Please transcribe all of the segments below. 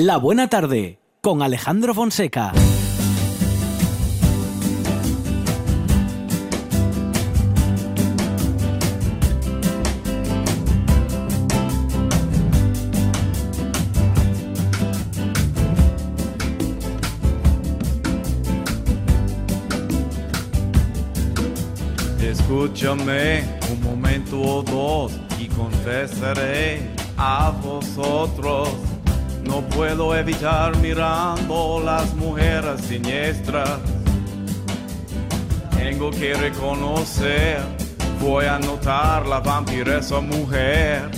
La Buena Tarde con Alejandro Fonseca. Escúchame un momento o dos y confesaré a vosotros. No puedo evitar mirando las mujeres siniestras. Tengo que reconocer, voy a notar la vampiresa mujer.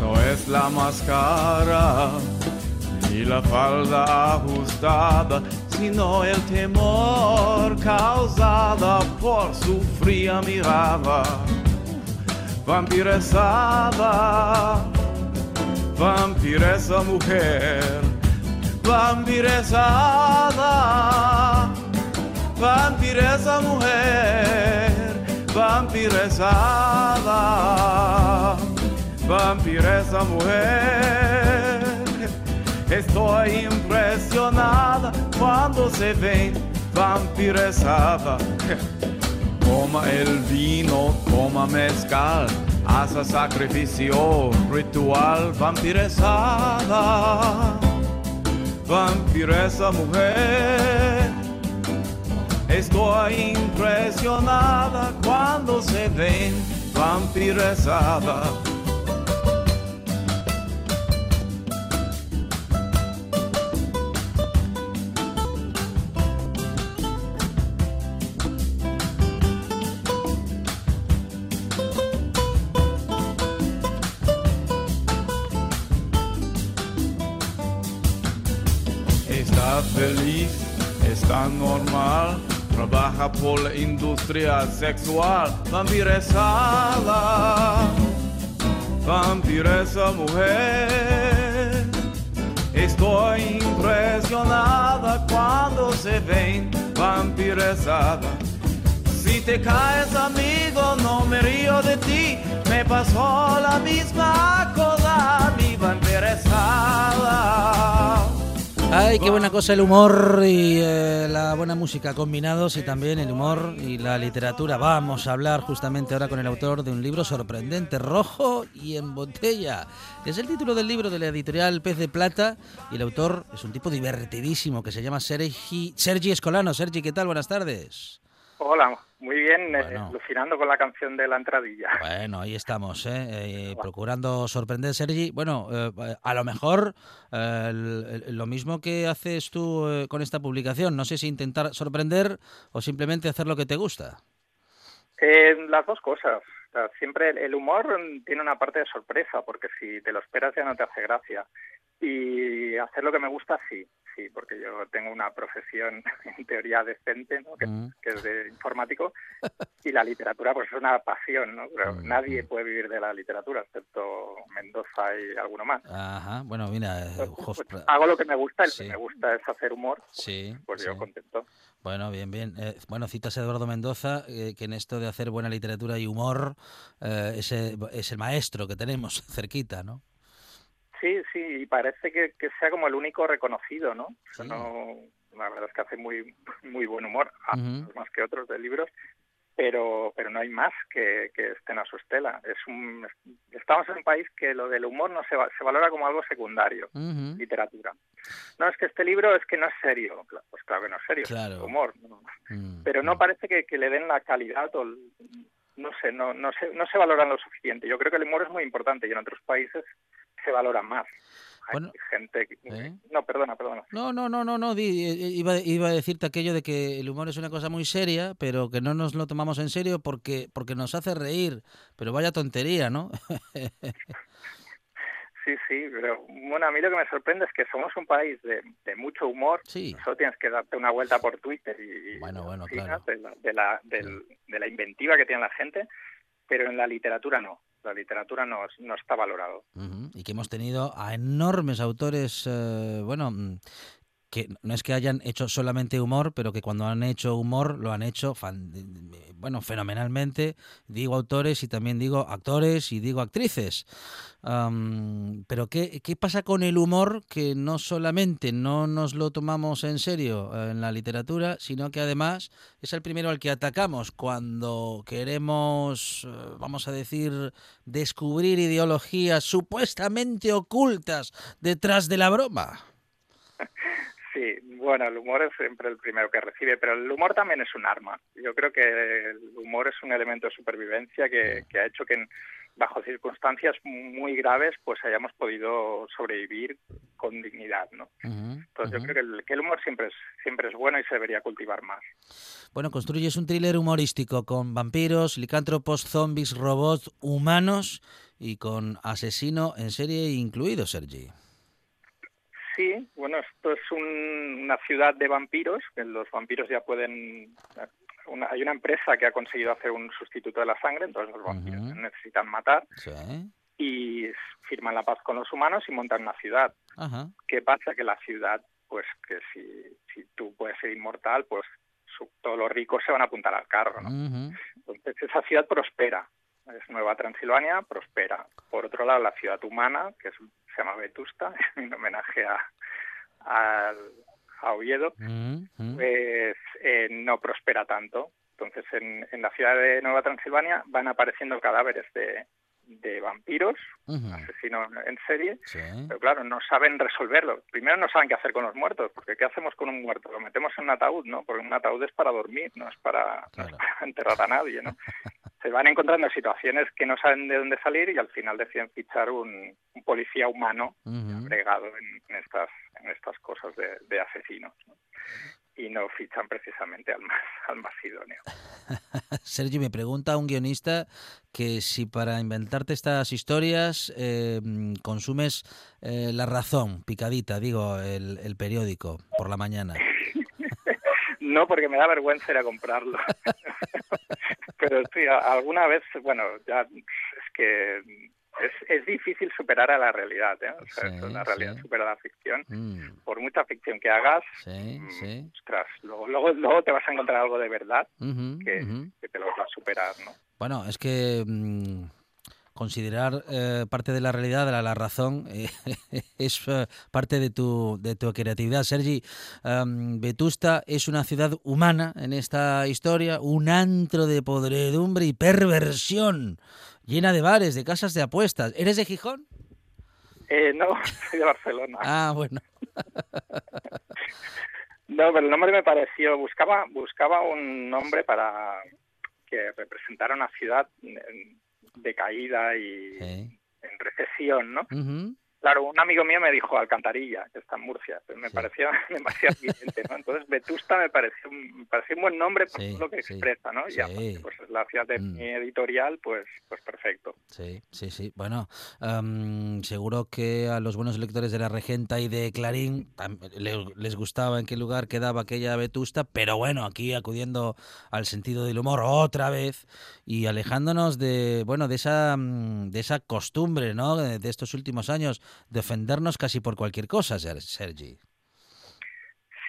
No es la máscara ni la falda ajustada, sino el temor causada por su fría mirada. Vampiresada, vampiresa mujer, vampiresada, vampiresa mujer, vampiresada, vampiresa mujer. Estoy impresionada cuando se ven vampiresada. Toma el vino, toma mezcal, hace sacrificio ritual vampiresada. Vampiresa mujer. Estoy impresionada cuando se ven vampiresada. Está normal, trabaja por la industria sexual, vampiresada, vampiresa mujer. Estoy impresionada cuando se ven vampiresada. Si te caes amigo, no me río de ti, me pasó la misma cosa, mi vampiresada. Ay, qué buena cosa el humor y eh, la buena música combinados y también el humor y la literatura. Vamos a hablar justamente ahora con el autor de un libro sorprendente, Rojo y en botella. Es el título del libro de la editorial Pez de Plata y el autor es un tipo divertidísimo que se llama Sergi, Sergi Escolano. Sergi, ¿qué tal? Buenas tardes. Hola, muy bien, eh, Bueno. alucinando con la canción de la entradilla. Bueno, ahí estamos, ¿eh? Eh, procurando sorprender, Sergi. Bueno, eh, a lo mejor eh, lo mismo que haces tú eh, con esta publicación. No sé si intentar sorprender o simplemente hacer lo que te gusta. Las dos cosas. O sea, siempre el, humor tiene una parte de sorpresa, porque si te lo esperas ya no te hace gracia. Y hacer lo que me gusta, sí, sí, porque yo tengo una profesión en teoría decente, ¿no? que, Mm. que es de informático, y la literatura pues es una pasión, ¿no? Pero Mm, nadie puede vivir de la literatura, excepto Mendoza y alguno más. Ajá, bueno, mira, eh, Pues, jos- pues, hago lo que me gusta, y lo Sí. que me gusta es hacer humor, sí, pues yo sí. contento. Bueno, bien, bien. Eh, bueno, citas a Eduardo Mendoza, eh, que en esto de hacer buena literatura y humor eh, es, el, es el maestro que tenemos cerquita, ¿no? Sí, sí, y parece que, que sea como el único reconocido, ¿no? Sí. no la verdad es que hace muy muy buen humor, a- Ujú. más que otros de libros, pero pero no hay más que, que estén a su estela. Es un estamos en un país que lo del humor no se, va- se valora como algo secundario, literatura. No es que este libro es que no es serio, pues claro que no es serio, Claro. es humor, ¿no? Mm, pero no mm. parece que, que le den la calidad o el- no sé, no, no se, no se valoran lo suficiente. Yo creo que el humor es muy importante y en otros países se valora más. Hay Bueno, gente que... ¿eh? No, perdona, perdona. No, no, no, no, no. di- eh, iba, iba a decirte aquello de que el humor es una cosa muy seria, pero que no nos lo tomamos en serio porque, porque nos hace reír. Pero vaya tontería, ¿no? Sí, sí, pero bueno, a mí lo que me sorprende es que somos un país de, de mucho humor. Sí. Solo tienes que darte una vuelta por Twitter y, Bueno, bueno, alucinas claro. de, la, de, la, del- de la inventiva que tiene la gente, pero en la literatura no. La literatura no, no está valorado. Y que hemos tenido a enormes autores, eh, bueno, mm, que no es que hayan hecho solamente humor, pero que cuando han hecho humor lo han hecho bueno, fenomenalmente. Digo autores y también digo actores y digo actrices. pero ¿qué, ¿qué, pasa con el humor que no solamente no nos lo tomamos en serio en la literatura, sino que además es el primero al que atacamos cuando queremos, eh, vamos a decir, descubrir ideologías supuestamente ocultas detrás de la broma? Sí, bueno, el humor es siempre el primero que recibe, pero el humor también es un arma. Yo creo que el humor es un elemento de supervivencia que, ha hecho que bajo circunstancias muy graves pues hayamos podido sobrevivir con dignidad, ¿no? Entonces yo creo que el, que el, humor siempre es siempre es bueno y se debería cultivar más. Bueno, construyes un thriller humorístico con vampiros, licántropos, zombies, robots, humanos y con asesino en serie incluido, Sergi. Sí, bueno, esto es una ciudad de vampiros, que los vampiros ya pueden... hay una empresa que ha conseguido hacer un sustituto de la sangre, entonces los vampiros necesitan matar y firman la paz con los humanos y montan una ciudad. ¿Qué pasa? Que la ciudad, pues que si, si tú puedes ser inmortal, pues todos los ricos se van a apuntar al carro, ¿no? Entonces esa ciudad prospera, es Nueva Transilvania, prospera. Por otro lado, la ciudad humana, que se llama Vetusta, en homenaje a, a, Oviedo, mm-hmm. pues eh, no prospera tanto. Entonces, en, en, la ciudad de Nueva Transilvania van apareciendo cadáveres de, de vampiros, asesinos en serie, pero claro, no saben resolverlo. Primero no saben qué hacer con los muertos, porque ¿qué hacemos con un muerto? Lo metemos en un ataúd, ¿no? Porque un ataúd es para dormir, no es para, no es para enterrar a nadie, ¿no? se van encontrando situaciones que no saben de dónde salir y al final deciden fichar un, policía humano agregado en, estas en estas cosas de, asesinos y no fichan precisamente al más al más idóneo. Sergio me pregunta un guionista que si para inventarte estas historias eh, consumes eh, la razón picadita digo el, el periódico por la mañana. no porque me da vergüenza ir a comprarlo. pero sí, alguna vez, bueno, ya es que es, es difícil superar a la realidad, ¿eh? O sea, la realidad supera la ficción. Mm. Por mucha ficción que hagas, mm, ostras, luego, luego, te vas a encontrar algo de verdad que, que, te lo va a superar, ¿no? Bueno, es que... Mm, considerar eh, parte de la realidad, de la, razón, eh, es eh, parte de tu, de tu creatividad. Sergi, um, Vetusta es una ciudad humana en esta historia, un antro de podredumbre y perversión, llena de bares, de casas de apuestas. ¿Eres de Gijón? no, soy de Barcelona. Ah, bueno. no, pero el nombre me pareció, buscaba, buscaba un nombre para que representara una ciudad de caída y en recesión, ¿no? Claro, un amigo mío me dijo Alcantarilla, que está en Murcia, pero me parecía demasiado evidente, ¿no? Entonces Vetusta me pareció, un, un buen nombre por lo que expresa, ¿no? Y aparte, pues es la ciudad de mm. mi editorial, pues, pues perfecto. Sí, sí, sí. Bueno, seguro que a los buenos lectores de La Regenta y de Clarín les gustaba en qué lugar quedaba aquella Vetusta, pero bueno, aquí acudiendo al sentido del humor otra vez y alejándonos de, bueno, de esa, mm, de esa costumbre, ¿no? De estos últimos años defendernos casi por cualquier cosa, Sergi.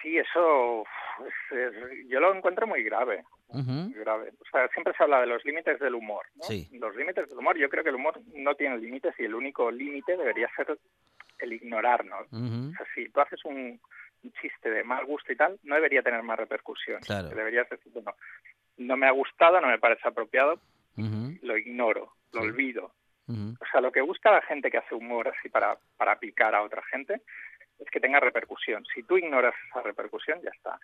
Sí, eso yo lo encuentro muy grave, grave. O sea, siempre se habla de los límites del humor. ¿no? Los límites del humor, yo creo que el humor no tiene límites y el único límite debería ser el ignorarnos. O sea, si tú haces un, chiste de mal gusto y tal, no debería tener más repercusión. Claro. Deberías decir, bueno, no me ha gustado, no me parece apropiado, lo ignoro, lo olvido. O sea, lo que busca la gente que hace humor así para, para picar a otra gente es que tenga repercusión. Si tú ignoras esa repercusión, ya está.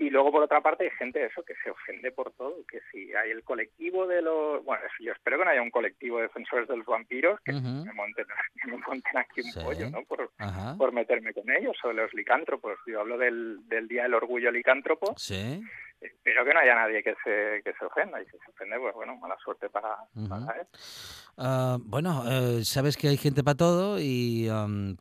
Y luego, por otra parte, hay gente eso que se ofende por todo, que si hay el colectivo de los... Bueno, yo espero que no haya un colectivo de defensores de los vampiros que, me, monten, me, monten, aquí un pollo, ¿no? Por, por, meterme con ellos, o los licántropos. Yo hablo del, del Día del Orgullo Licántropo. Sí espero que no haya nadie que se, que se ofenda y si se ofende, pues bueno, mala suerte para, él. Ah, bueno, eh, sabes que hay gente para todo y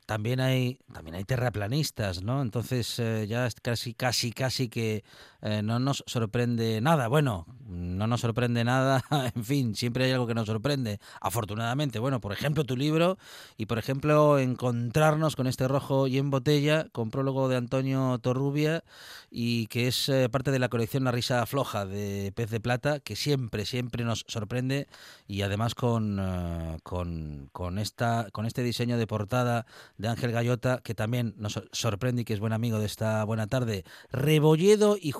también hay también hay terraplanistas, ¿no? Entonces eh, ya casi casi casi que eh, no nos sorprende nada. Bueno, no nos sorprende nada. en fin, siempre hay algo que nos sorprende. Afortunadamente, bueno, por ejemplo tu libro y por ejemplo encontrarnos con este rojo y en botella con prólogo de Antonio Torrubia y que es parte de la colección una risa floja de Pez de Plata que siempre, siempre nos sorprende y además con, eh, con, con, esta, con este diseño de portada de Ángel Gallota que también nos sorprende y que es buen amigo de esta buena tarde. Rebolledo y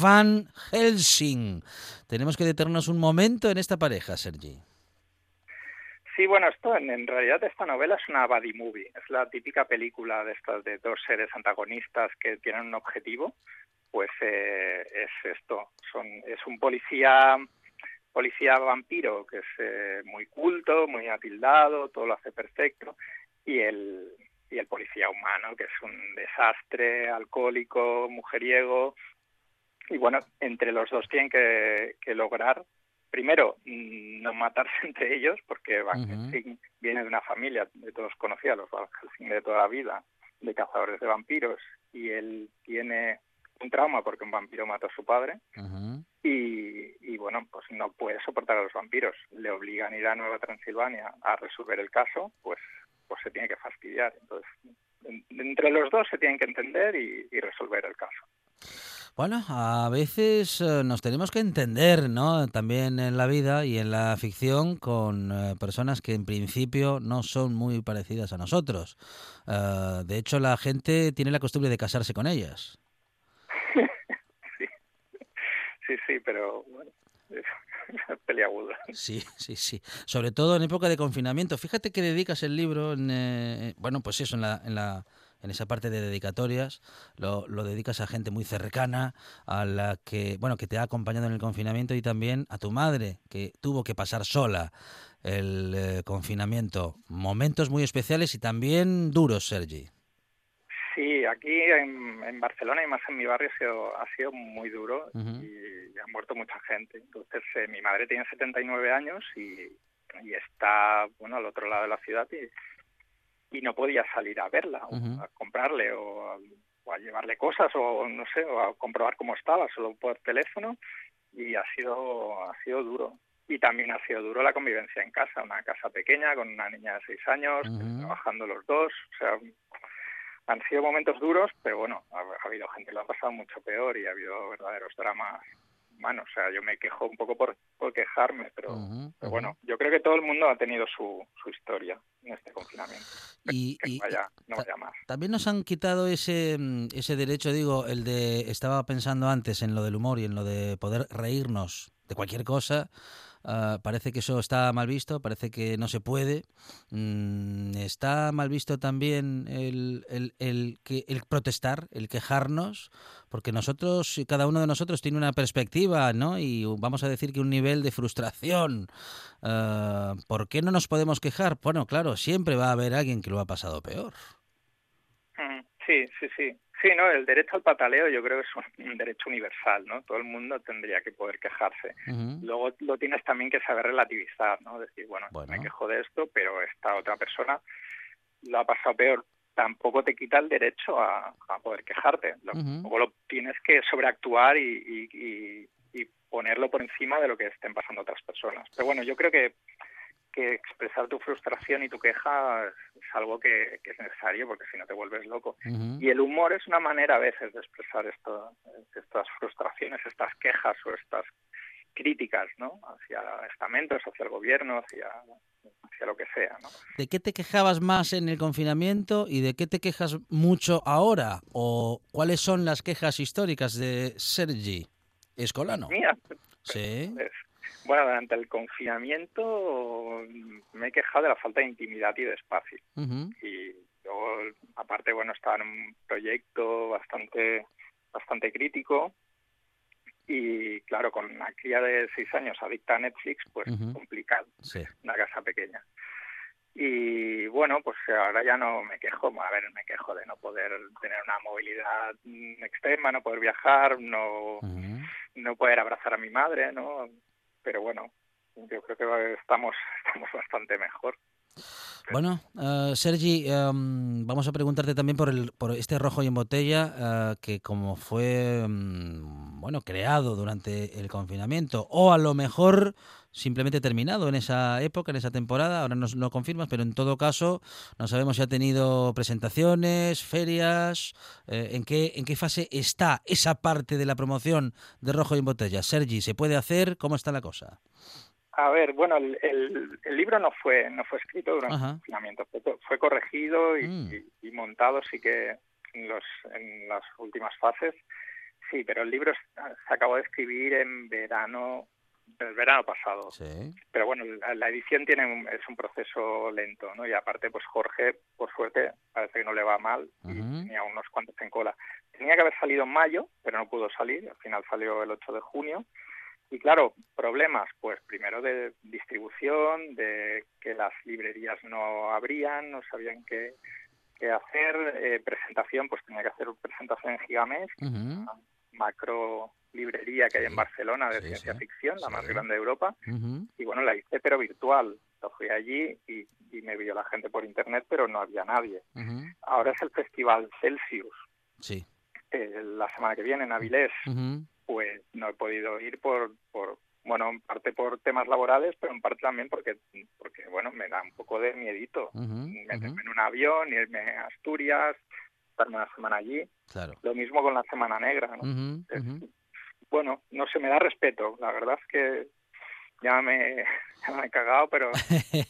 Van Helsing. Tenemos que detenernos un momento en esta pareja, Sergi. Sí, bueno, esto en, realidad esta novela es una body movie, es la típica película de estas de dos seres antagonistas que tienen un objetivo pues eh, es esto, son, es un policía policía vampiro que es eh, muy culto, muy atildado, todo lo hace perfecto, y el, y el policía humano que es un desastre, alcohólico, mujeriego, y bueno, entre los dos tienen que, lograr, primero, mm, no matarse entre ellos, porque Van Helsing viene de una familia de todos conocidos, los Van Helsing de toda la vida, de cazadores de vampiros, y él tiene un trauma porque un vampiro mató a su padre y, bueno, pues no puede soportar a los vampiros. Le obligan a ir a Nueva Transilvania a resolver el caso, pues, pues se tiene que fastidiar. Entonces, entre los dos se tienen que entender y, resolver el caso. Bueno, a veces eh, nos tenemos que entender, ¿no? También en la vida y en la ficción con eh, personas que en principio no son muy parecidas a nosotros. Eh, de hecho, la gente tiene la costumbre de casarse con ellas. sí, sí, pero bueno, es peliagudo. Sí, sí, sí. Sobre todo en época de confinamiento. Fíjate que dedicas el libro, en, eh, bueno, pues eso, en la, en la en esa parte de dedicatorias, lo, lo, dedicas a gente muy cercana, a la que, bueno, que te ha acompañado en el confinamiento y también a tu madre, que tuvo que pasar sola el eh, confinamiento. Momentos muy especiales y también duros, Sergi. Sí, aquí en, Barcelona y más en mi barrio ha sido, ha sido muy duro y ha muerto mucha gente. Entonces, eh, mi madre tiene 79 años y, y está, bueno, al otro lado de la ciudad y, y no podía salir a verla o a comprarle o a, llevarle cosas o no sé, o a comprobar cómo estaba solo por teléfono y ha sido, ha sido duro. Y también ha sido duro la convivencia en casa, una casa pequeña con una niña de seis años, trabajando los dos, o sea, han sido momentos duros, pero bueno, ha, habido gente que lo ha pasado mucho peor y ha habido verdaderos dramas humanos. O sea, yo me quejo un poco por, por quejarme, pero, bueno, yo creo que todo el mundo ha tenido su, su historia en este confinamiento. Y, no vaya más. También nos han quitado ese, mm, ese derecho, digo, el de, estaba pensando antes en lo del humor y en lo de poder reírnos de cualquier cosa Ah, parece que eso está mal visto, parece que no se puede. Mm, está mal visto también el, el, el, que, el protestar, el quejarnos, porque nosotros, cada uno de nosotros tiene una perspectiva, ¿no? Y vamos a decir que un nivel de frustración. Ah, ¿Por qué no nos podemos quejar? Bueno, claro, siempre va a haber alguien que lo ha pasado peor. Sí, sí, sí. Sí, no, el derecho al pataleo yo creo que es un derecho universal, ¿no? Todo el mundo tendría que poder quejarse. Luego lo tienes también que saber relativizar, ¿no? Decir, bueno, me quejo de esto, pero esta otra persona lo ha pasado peor. Tampoco te quita el derecho a, poder quejarte. Luego lo tienes que sobreactuar y, y, y ponerlo por encima de lo que estén pasando otras personas. Pero bueno, yo creo que que expresar tu frustración y tu queja es, algo que, es necesario porque si no te vuelves loco. Y el humor es una manera a veces de expresar esto, estas frustraciones, estas quejas o estas críticas ¿no? hacia estamentos, hacia el gobierno, hacia, hacia lo que sea. ¿no? ¿De qué te quejabas más en el confinamiento y de qué te quejas mucho ahora? ¿O cuáles son las quejas históricas de Sergi Escolano? Mira, sí. Pues, bueno, durante el confinamiento me he quejado de la falta de intimidad y de espacio. Y luego, aparte, bueno, estaba en un proyecto bastante, bastante crítico. Y, claro, con una cría de seis años adicta a Netflix, pues complicado, una casa pequeña. Y bueno, pues ahora ya no me quejo, a ver, me quejo de no poder tener una movilidad extrema, no poder viajar, no no poder abrazar a mi madre, ¿no? Pero bueno, yo creo que estamos, estamos bastante mejor. Bueno, uh, Sergi, um, vamos a preguntarte también por, el, por este rojo y en botella, uh, que como fue um, bueno creado durante el confinamiento, o a lo mejor simplemente terminado en esa época, en esa temporada, ahora no lo confirmas, pero en todo caso no sabemos si ha tenido presentaciones, ferias, eh, en, qué, en qué fase está esa parte de la promoción de rojo y en botella. Sergi, ¿se puede hacer? ¿Cómo está la cosa? A ver, bueno, el, el, libro no fue no fue escrito durante el confinamiento, fue, fue corregido y, mm. y, y, montado sí que en, los, en las últimas fases, sí, pero el libro se acabó de escribir en verano el verano pasado. Sí. Pero bueno, la, la edición tiene un, es un proceso lento, ¿no? Y aparte, pues Jorge, por suerte, parece que no le va mal uh -huh. y tenía unos cuantos en cola. Tenía que haber salido en mayo, pero no pudo salir, al final salió el 8 de junio y claro, problemas, pues primero de distribución, de que las librerías no abrían, no sabían qué, qué hacer, eh, presentación, pues tenía que hacer presentación en Gigamesh, uh -huh. una macro librería que hay en Barcelona de sí, ciencia sí, ficción, la más grande de Europa, uh -huh. y bueno, la hice pero virtual, lo fui allí y, y, me vio la gente por internet, pero no había nadie. Uh -huh. Ahora es el festival Celsius. Sí. Eh, la semana que viene en Avilés, pues no he podido ir por, por bueno, en parte por temas laborales, pero en parte también porque, porque bueno, me da un poco de miedito uh -huh, meterme uh -huh. en un avión, irme a Asturias, estarme una semana allí. Claro. Lo mismo con la Semana Negra, ¿no? Uh -huh, bueno, no se me da respeto. La verdad es que ya me, ya me he cagado, pero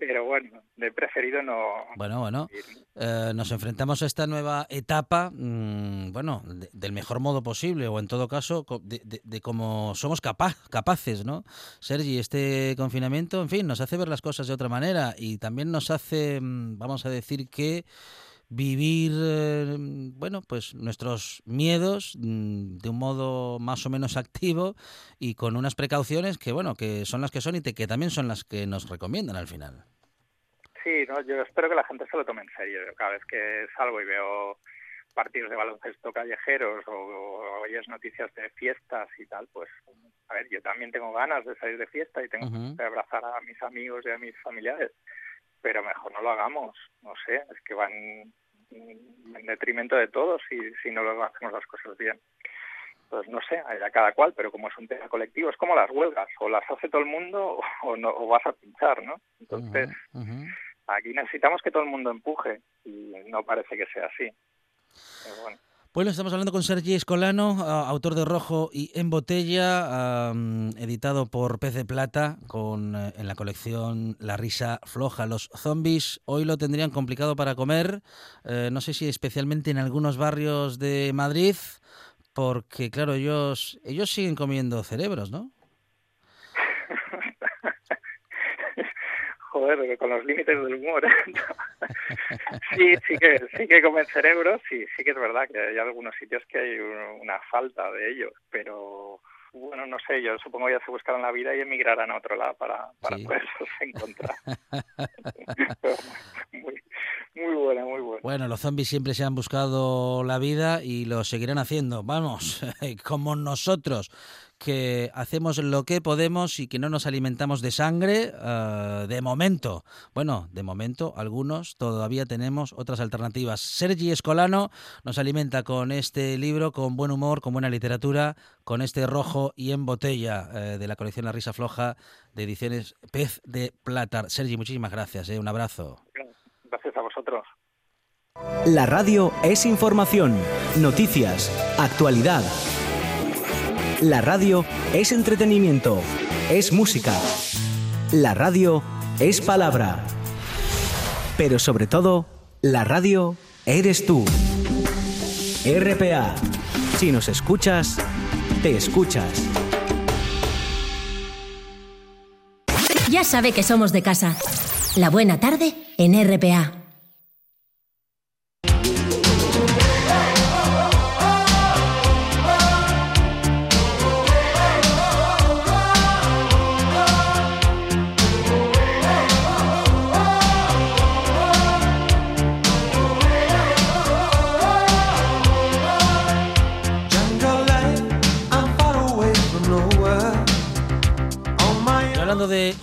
pero bueno, he preferido no. Bueno, bueno, eh, nos enfrentamos a esta nueva etapa, mmm, bueno, de, del mejor modo posible, o en todo caso, de, de, de cómo somos capaz, capaces, ¿no? Sergi, este confinamiento, en fin, nos hace ver las cosas de otra manera y también nos hace, mm, vamos a decir que vivir, eh, bueno, pues nuestros miedos mm, de un modo más o menos activo y con unas precauciones que, bueno, que son las que son y te, que también son las que nos recomiendan al final. Sí, no, yo espero que la gente se lo tome en serio. Cada vez que salgo y veo partidos de baloncesto callejeros o, o oyes noticias de fiestas y tal, pues a ver, yo también tengo ganas de salir de fiesta y tengo uh -huh. que abrazar a mis amigos y a mis familiares, pero mejor no lo hagamos, no sé, es que van en detrimento de todos si, si no lo hacemos las cosas bien. Pues no sé, a cada cual, pero como es un tema colectivo, es como las huelgas, o las hace todo el mundo o, no, o vas a pinchar, ¿no? Entonces, uh -huh, aquí necesitamos que todo el mundo empuje y no parece que sea así. Pero bueno. Bueno, estamos hablando con Sergi Escolano, autor de Rojo y en Botella, editado por Pez de Plata, con uh, en la colección La risa floja. Los zombies hoy lo tendrían complicado para comer, uh, no sé si especialmente en algunos barrios de Madrid, porque claro, ellos, ellos siguen comiendo cerebros, ¿no? Joder, con los límites del humor. sí, sí que, sí que comen cerebros, sí, sí que es verdad que hay algunos sitios que hay una falta de ellos, pero bueno, no sé, yo supongo que ya se buscarán la vida y emigrarán a otro lado para, para sí. poderlos encontrar. muy, muy buena, muy buena. Bueno, los zombies siempre se han buscado la vida y lo seguirán haciendo. Vamos, como nosotros que hacemos lo que podemos y que no nos alimentamos de sangre uh, de momento. Bueno, de momento algunos todavía tenemos otras alternativas. Sergi Escolano nos alimenta con este libro, con buen humor, con buena literatura, con este rojo y en botella uh, de la colección La Risa Floja de ediciones Pez de Plata. Sergi, muchísimas gracias. ¿eh? Un abrazo. Gracias a vosotros. La radio es información, noticias, actualidad la radio es entretenimiento, es música. La radio es palabra. Pero sobre todo, la radio eres tú. RPA. Si nos escuchas, te escuchas. Ya sabe que somos de casa. La buena tarde en RPA.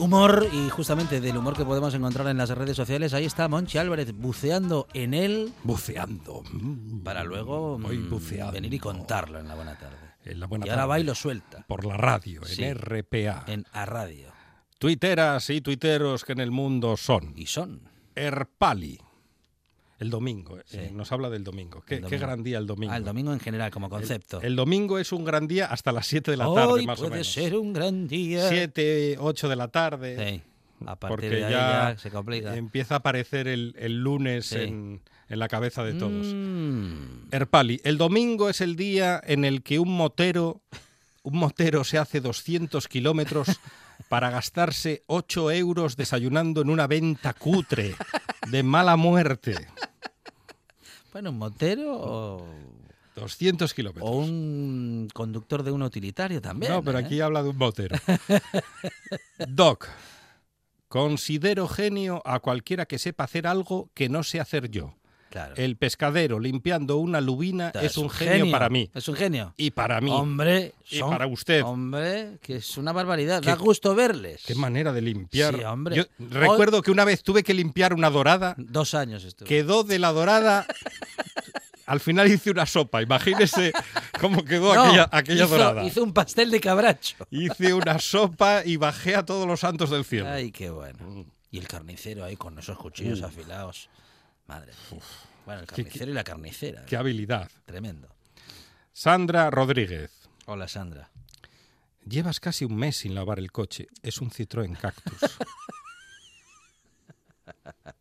Humor y justamente del humor que podemos encontrar en las redes sociales, ahí está Monchi Álvarez buceando en él Buceando. Mm, para luego mm, buceando. venir y contarlo en la buena tarde. En la buena y ahora tarde. va y lo suelta Por la radio, Sí. en RPA. en A Radio. Tuiteras y tuiteros que en el mundo son. Y son. Erpali. El domingo. eh, nos habla del domingo. ¿Qué, gran día el domingo. Ah, el domingo en general, como concepto. El, domingo es un gran día hasta las 7 de la tarde, más o puede menos. ser un gran día. 7, 8 de la tarde. Sí. A partir porque de ahí ya, ya, se complica. empieza a aparecer el, el lunes Sí. en, en la cabeza de todos. Mm. Erpali, el domingo es el día en el que un motero, un motero se hace 200 kilómetros para gastarse 8 euros desayunando en una venta cutre de mala muerte. Bueno, un motero o, 200 kilómetros. o un conductor de un utilitario también. no, pero ¿eh? aquí habla de un motero. Doc, considero genio a cualquiera que sepa hacer algo que no sé hacer yo. Claro. El pescadero limpiando una lubina es un genio, para mí. Es un genio. Y para mí. Hombre, Y para usted. Hombre, que es una barbaridad. Qué- Da gusto verles. Qué manera de limpiar. Sí, hombre. Yo recuerdo que una vez tuve que limpiar una dorada, Dos años estuve. quedó de la dorada. Al final hice una sopa. Imagínese cómo quedó No, aquella, aquella hizo, dorada. Hizo un pastel de cabracho. Hice una sopa y bajé a todos los santos del cielo. Ay, qué bueno. Y el carnicero ahí con esos cuchillos Uh. afilados. Madre. Bueno, el Qué- carnicero y la carnicera. Qué habilidad. Tremendo. Sandra Rodríguez. Hola, Sandra. Llevas casi un mes sin lavar el coche. Es un Citroën Cactus.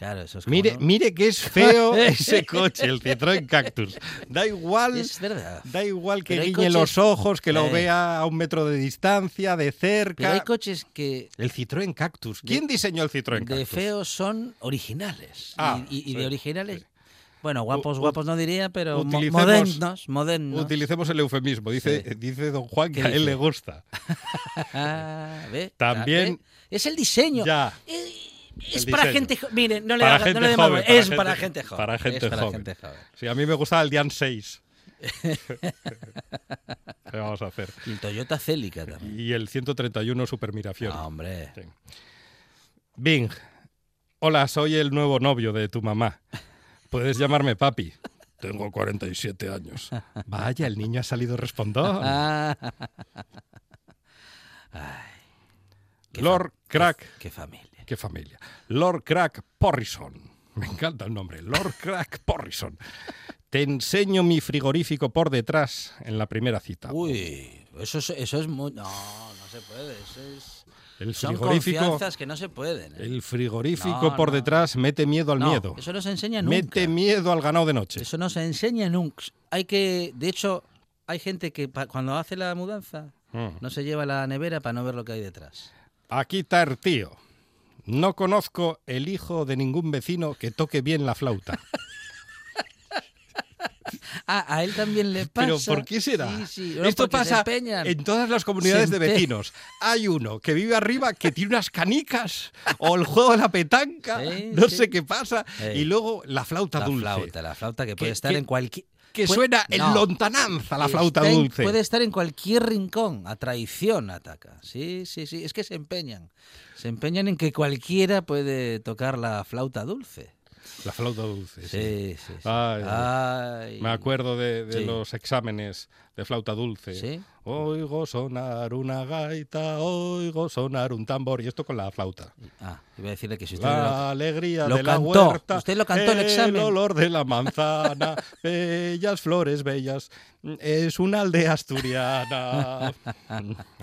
Claro, eso es como, Mire, mire que es feo ese coche, el Citroën Cactus. Da igual. Es verdad. Da igual que guiñe coches- los ojos, que lo Eh. vea a un metro de distancia, de cerca. Pero hay coches que El Citroën Cactus. ¿Quién diseñó el Citroën Cactus? de feos son originales. Ah, y, y- y sí, de originales. sí. Bueno, guapos, U- guapos no diría, pero modernos, modernos. Utilicemos el eufemismo. Dice, Sí. dice don Juan que ¿Qué a él le gusta. Ah, ¿ve? También- ¿Ve? Es el diseño. Ya. Eh, Es para diseño. gente joven. Mire, no le, Para haga- no le joven, para Es gente- para gente joven. para gente es para joven. gente joven. Sí, a mí me gustaba el Dian 6. ¿Qué vamos a hacer? Y el Toyota Celica también. Y el 131 Super Mirafiori. Ah, hombre. Sí. Bing. Hola, soy el nuevo novio de tu mamá. Puedes llamarme papi. Tengo 47 años. Vaya, el niño ha salido respondón. Ah. Ay, Lord Crack. Qué, qué familia. Qué familia. Lord Crack Porrison. Me encanta el nombre. Lord Crack Porrison. Te enseño mi frigorífico por detrás en la primera cita. Uy, eso es, eso es muy... No, no se puede. Eso es... el Son confianzas que no se pueden. ¿eh? el frigorífico No, por no. detrás mete miedo al No, miedo. Eso no se enseña nunca. Mete miedo al ganado de noche. Eso no se enseña nunca. Hay que... De hecho, hay gente que cuando hace la mudanza Mm. no se lleva la nevera para no ver lo que hay detrás. Aquí está el tío. No conozco el hijo de ningún vecino que toque bien la flauta. Ah, a él también le pasa. Pero ¿por qué será? Sí, sí. No, Esto pasa en todas las comunidades de vecinos. Hay uno que vive arriba que tiene unas canicas o el juego de la petanca, Sí, no sé qué pasa, y luego la flauta La dulce. flauta, la flauta que puede Que- estar que- en cualquier... Que Puede- suena en no. lontananza la flauta en- dulce. Puede estar en cualquier rincón, a traición ataca. Sí, sí, sí, es que se empeñan. Se empeñan en que cualquiera puede tocar la flauta dulce. La flauta dulce. sí. Sí, sí, sí. Ay, Ay. Me acuerdo de, de Sí. los exámenes de flauta dulce. Oigo sonar una gaita, oigo sonar un tambor. Y esto con la flauta. Ah, iba a decirle que si usted... La alegría lo de la cantó. huerta. Usted lo cantó en el examen. El olor de la manzana. bellas flores, bellas. Es una aldea asturiana.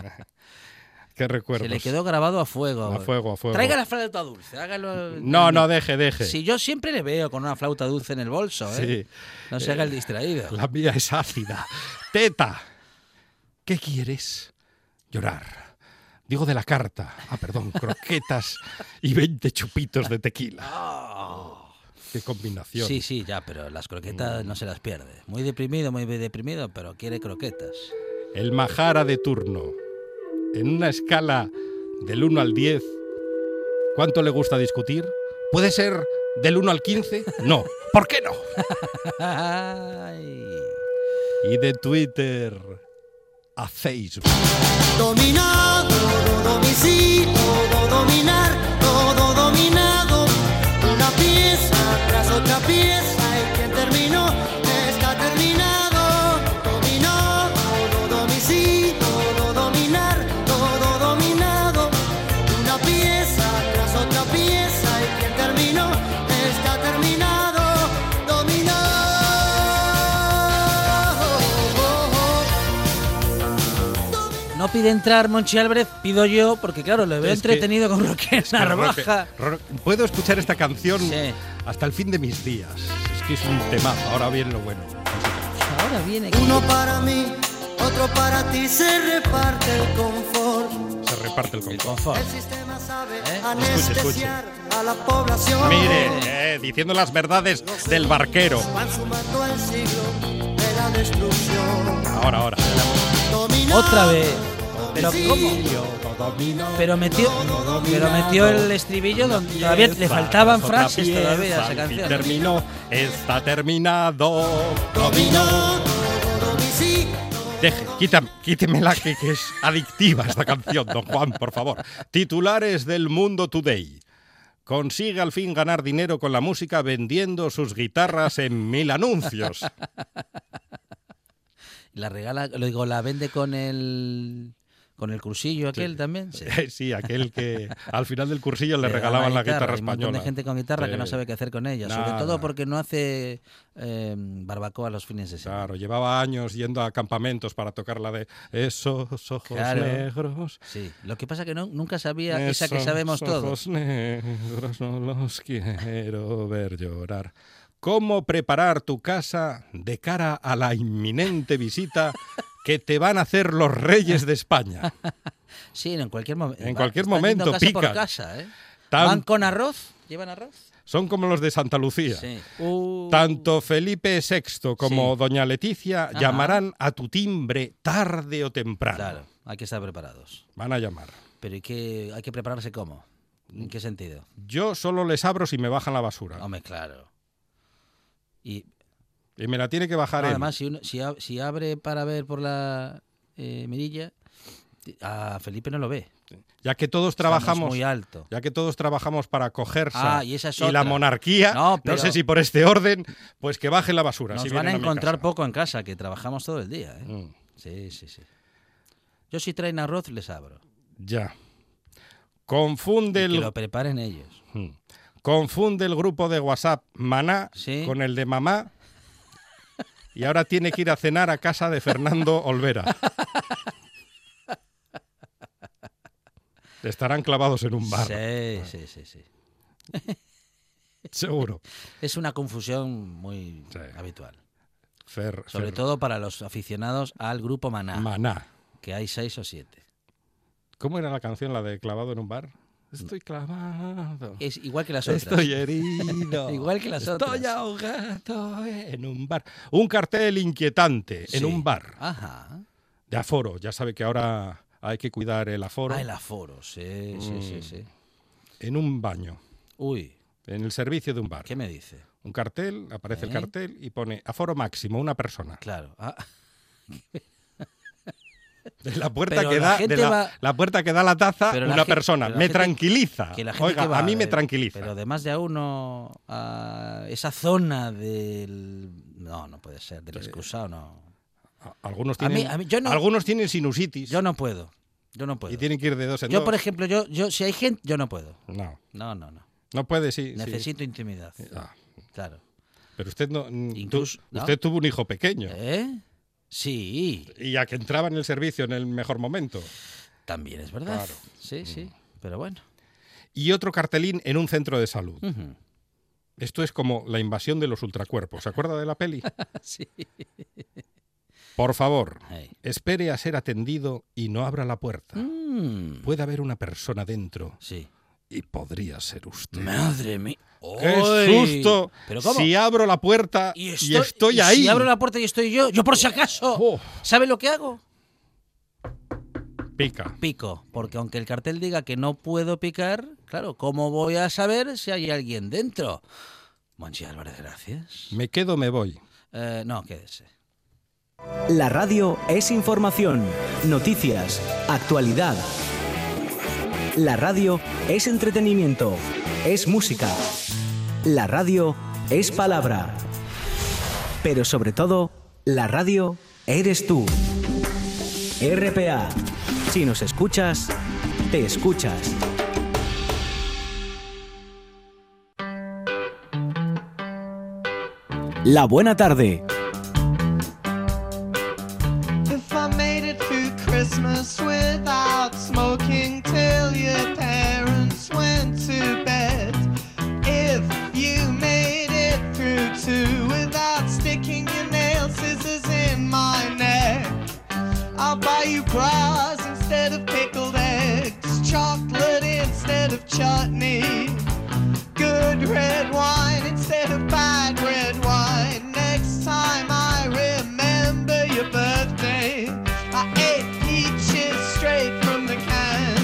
Qué recuerdos. Se le quedó grabado a fuego. A fuego, a fuego. Traiga la flauta dulce, hágalo. No, no, deje, deje. Si yo siempre le veo con una flauta dulce en el bolso, ¿eh? Sí. No se haga el distraído. La mía es ácida. Teta. ¿Qué quieres? Llorar. Digo de la carta. Ah, perdón, croquetas y 20 chupitos de tequila. Qué combinación. Sí, sí, ya, pero las croquetas no se las pierde. Muy deprimido, muy deprimido, pero quiere croquetas. El majara de turno. En una escala del 1 al 10, ¿cuánto le gusta discutir? ¿Puede ser del 1 al 15? No. ¿Por qué no? Y de Twitter. a Facebook. Dominado, todo domicilio, todo dominar, todo dominado. Una pieza tras otra pieza No pide entrar Monchi Álvarez, pido yo, porque claro, lo veo Es que- entretenido con Roque Es que Narvaja. Roque- Ro- Puedo escuchar esta canción Sí. hasta el fin de mis días. Es que es un temazo. Ahora bien lo bueno. Ahora viene. Uno para mí, otro para ti, se reparte el confort. Se reparte el El confort. confort. El sistema sabe ¿Eh? anestesiar a la población. Mire, eh, diciendo las verdades del barquero. Van sumando el siglo de la destrucción. Ahora, ahora. Otra vez. Pero. ¿cómo? Pero metió, pero metió el estribillo donde todavía le faltaban frases todavía a esa canción. Terminó, está terminado. Dominó. Deje, quítame, quítemela que, que es adictiva esta canción, don Juan, por favor. Titulares del Mundo Today. Consigue al fin ganar dinero con la música vendiendo sus guitarras en mil anuncios. La regala, lo digo, la vende con el con el cursillo aquel también. Sí. Sí, aquel que al final del cursillo le Le regalaban la guitarra hay un montón española. de gente con guitarra que Sí. no sabe qué hacer con ella, sobre Nada. todo porque no hace eh, barbacoa los fines de semana. Claro, llevaba años yendo a campamentos para tocar la de esos ojos Claro. negros. Sí, lo que pasa que no, nunca sabía esa que Esos sabemos todos. ojos negros no los quiero ver llorar. ¿Cómo preparar tu casa de cara a la inminente visita que te van a hacer los reyes de España? Sí, en cualquier momento. En cualquier están momento, casa por casa, ¿eh? Tan- ¿Van con arroz? ¿Llevan arroz? Son como los de Santa Lucía. Sí. Uh, Tanto Felipe VI como Sí. Doña Leticia Ajá. llamarán a tu timbre tarde o temprano. Claro, hay que estar preparados. Van a llamar. Pero ¿y qué, hay que prepararse cómo? ¿En qué sentido? Yo solo les abro si me bajan la basura. Hombre, claro. Y Y me la tiene que bajar él. además, si, uno- si, ab- si abre para ver por la eh, mirilla, a Felipe no lo ve. Ya que todos Estamos trabajamos muy alto. ya que todos trabajamos para cogerse Ah, y la monarquía, No, no, sé si por este orden, pues que baje la basura. Nos si van a encontrar poco en casa, que trabajamos todo el día. ¿eh? Mm, Sí, sí, sí. Yo si traen arroz les abro. ya. Confunde Que el, lo preparen ellos. Mm. Confunde el grupo de WhatsApp Maná Sí. con el de mamá y ahora tiene que ir a cenar a casa de Fernando Olvera. Estarán clavados en un bar, Sí, sí, sí, sí. seguro. Es una confusión muy Sí. habitual. Fer- Sobre Fer- todo para los aficionados al grupo Maná, Maná. que hay seis o siete. ¿Cómo era la canción, la de clavado en un bar? Estoy clavado. Es igual que las otras. Estoy herido. Igual que las Estoy otras. ahogado en un bar. Un cartel inquietante en un bar Ajá. de aforo. Ya sabe que ahora hay que cuidar el aforo Ah, el aforo, sí, sí, sí, Mm. sí. en un baño, Uy, en el servicio de un bar. ¿qué me dice? Un cartel, aparece el ¿Eh? cartel y pone aforo máximo, una persona. Claro. ah, la puerta Pero que la da, gente de la, va- la puerta que da la taza, Pero una persona. pero Me tranquiliza. que la gente Oiga, que va a mí me tranquiliza. Pero de más de a uno a esa zona del... No, no puede ser, del excusado, no. Algunos A mí- tienen, a mí- yo no- algunos tienen sinusitis Yo no puedo, yo no puedo. y tienen que ir de dos en Yo, dos. por ejemplo, yo, yo si hay gente, yo no puedo. No, No, no, no. no puede, sí. sí. Necesito intimidad. Ah, Claro. pero usted no, mm, Incluso- ¿no? usted tuvo un hijo pequeño ¿Eh? Sí, y a que entraba en el servicio en el mejor momento. también es verdad. Claro. Mm. Sí, sí. Pero bueno. Y otro cartelín en un centro de salud. Esto es como la invasión de los ultracuerpos. ¿Se acuerda de la peli? Sí. Por favor, Hey. espere a ser atendido y no abra la puerta. Mm, Puede haber una persona dentro Sí. Y podría ser usted. Madre mía. ¡Qué susto! ¿Pero cómo? Si abro la puerta y estoy, y ahí. Si abro la puerta y estoy yo, yo por si acaso. Oh, ¿Sabe lo que hago? pica. Pico. Porque aunque el cartel diga que no puedo picar, claro, ¿cómo voy a saber si hay alguien dentro? Monchi Álvarez, gracias. Me quedo, me voy. Eh, no, quédese. La radio es información, noticias, actualidad. La radio es entretenimiento, es música. La radio es palabra. Pero sobre todo, la radio eres tú. RPA. Si nos escuchas, te escuchas. La buena tarde. Of chutney, good red wine instead of bad red wine. Next time I remember your birthday, I ate peaches straight from the can.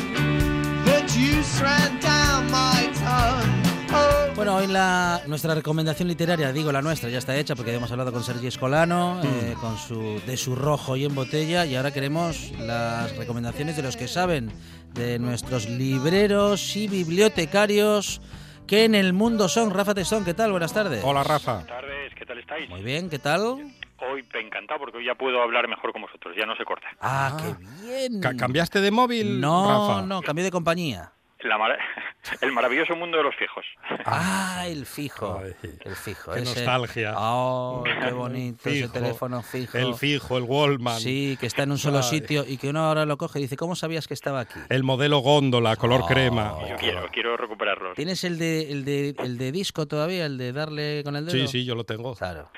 The juice ran down my tongue. Oh, Bueno, hoy la, nuestra recomendación literaria, digo la nuestra, ya está hecha porque hemos hablado con Sergi Escolano, eh, con su de su rojo y en botella, y ahora queremos las recomendaciones de los que saben, de nuestros libreros y bibliotecarios que en el mundo son. Rafa Testón, ¿qué tal? Buenas tardes. Hola, Rafa. Buenas tardes, ¿qué tal estáis? Muy bien, ¿qué tal? Hoy me encantado porque hoy ya puedo hablar mejor con vosotros, ya no se corta. Ah, Ah. qué bien. Ca- ¿Cambiaste de móvil, No, Rafa? no, cambié de compañía. La el maravilloso mundo de los fijos. Ah, el fijo. Ay, el fijo. qué ese. nostalgia. Oh, qué bonito ese teléfono fijo. El fijo, el Wallman. Sí, que está en un solo Ay. sitio y que uno ahora lo coge y dice, ¿cómo sabías que estaba aquí? El modelo góndola, color Oh. crema. Yo quiero, quiero recuperarlos. ¿Tienes el de, el, de, el de disco todavía, el de darle con el dedo? Sí, sí, yo lo tengo. Claro.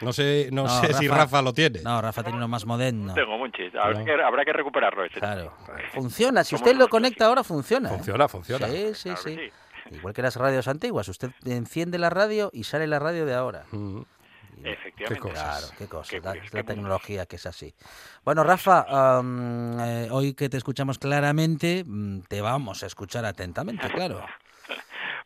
No sé, no, No, sé si Rafa- lo tiene. No, Rafa tiene uno más moderno. Tengo muchos. Habrá, que, habrá que recuperarlo. Este. Claro. Funciona. Si usted lo conecta ahora, funciona. ¿eh? Funciona, funciona. Sí, sí, Claro que sí. sí. Igual que las radios antiguas. Usted enciende la radio y sale la radio de ahora. Mm. Efectivamente. Qué cosas. Claro, qué cosa. Qué la, curioso, la qué tecnología que es así. Bueno, Rafa, eh, hoy que te escuchamos claramente, mm, te vamos a escuchar atentamente, claro.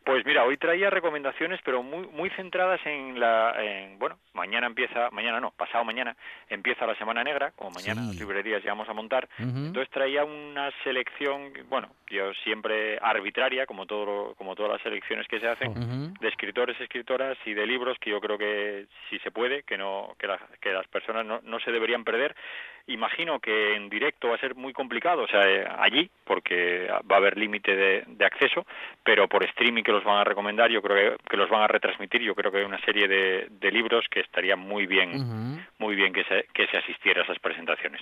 Pues mira, hoy traía recomendaciones, pero muy muy centradas en la, en, bueno, mañana empieza, mañana no, pasado mañana empieza la Semana Negra, como mañana Sí. las librerías ya vamos a montar. Entonces traía una selección, bueno, yo siempre arbitraria, como todo, como todas las selecciones que se hacen, de escritores, escritoras y de libros que yo creo que si se puede, que no que, la- que las personas no, no se deberían perder. Imagino que en directo va a ser muy complicado, o sea, eh, allí, porque va a haber límite de, de acceso, pero por streaming que los van a recomendar, yo creo que, que los van a retransmitir, yo creo que hay una serie de, de libros que estaría muy bien, Ujú. muy bien que se, que se asistiera a esas presentaciones.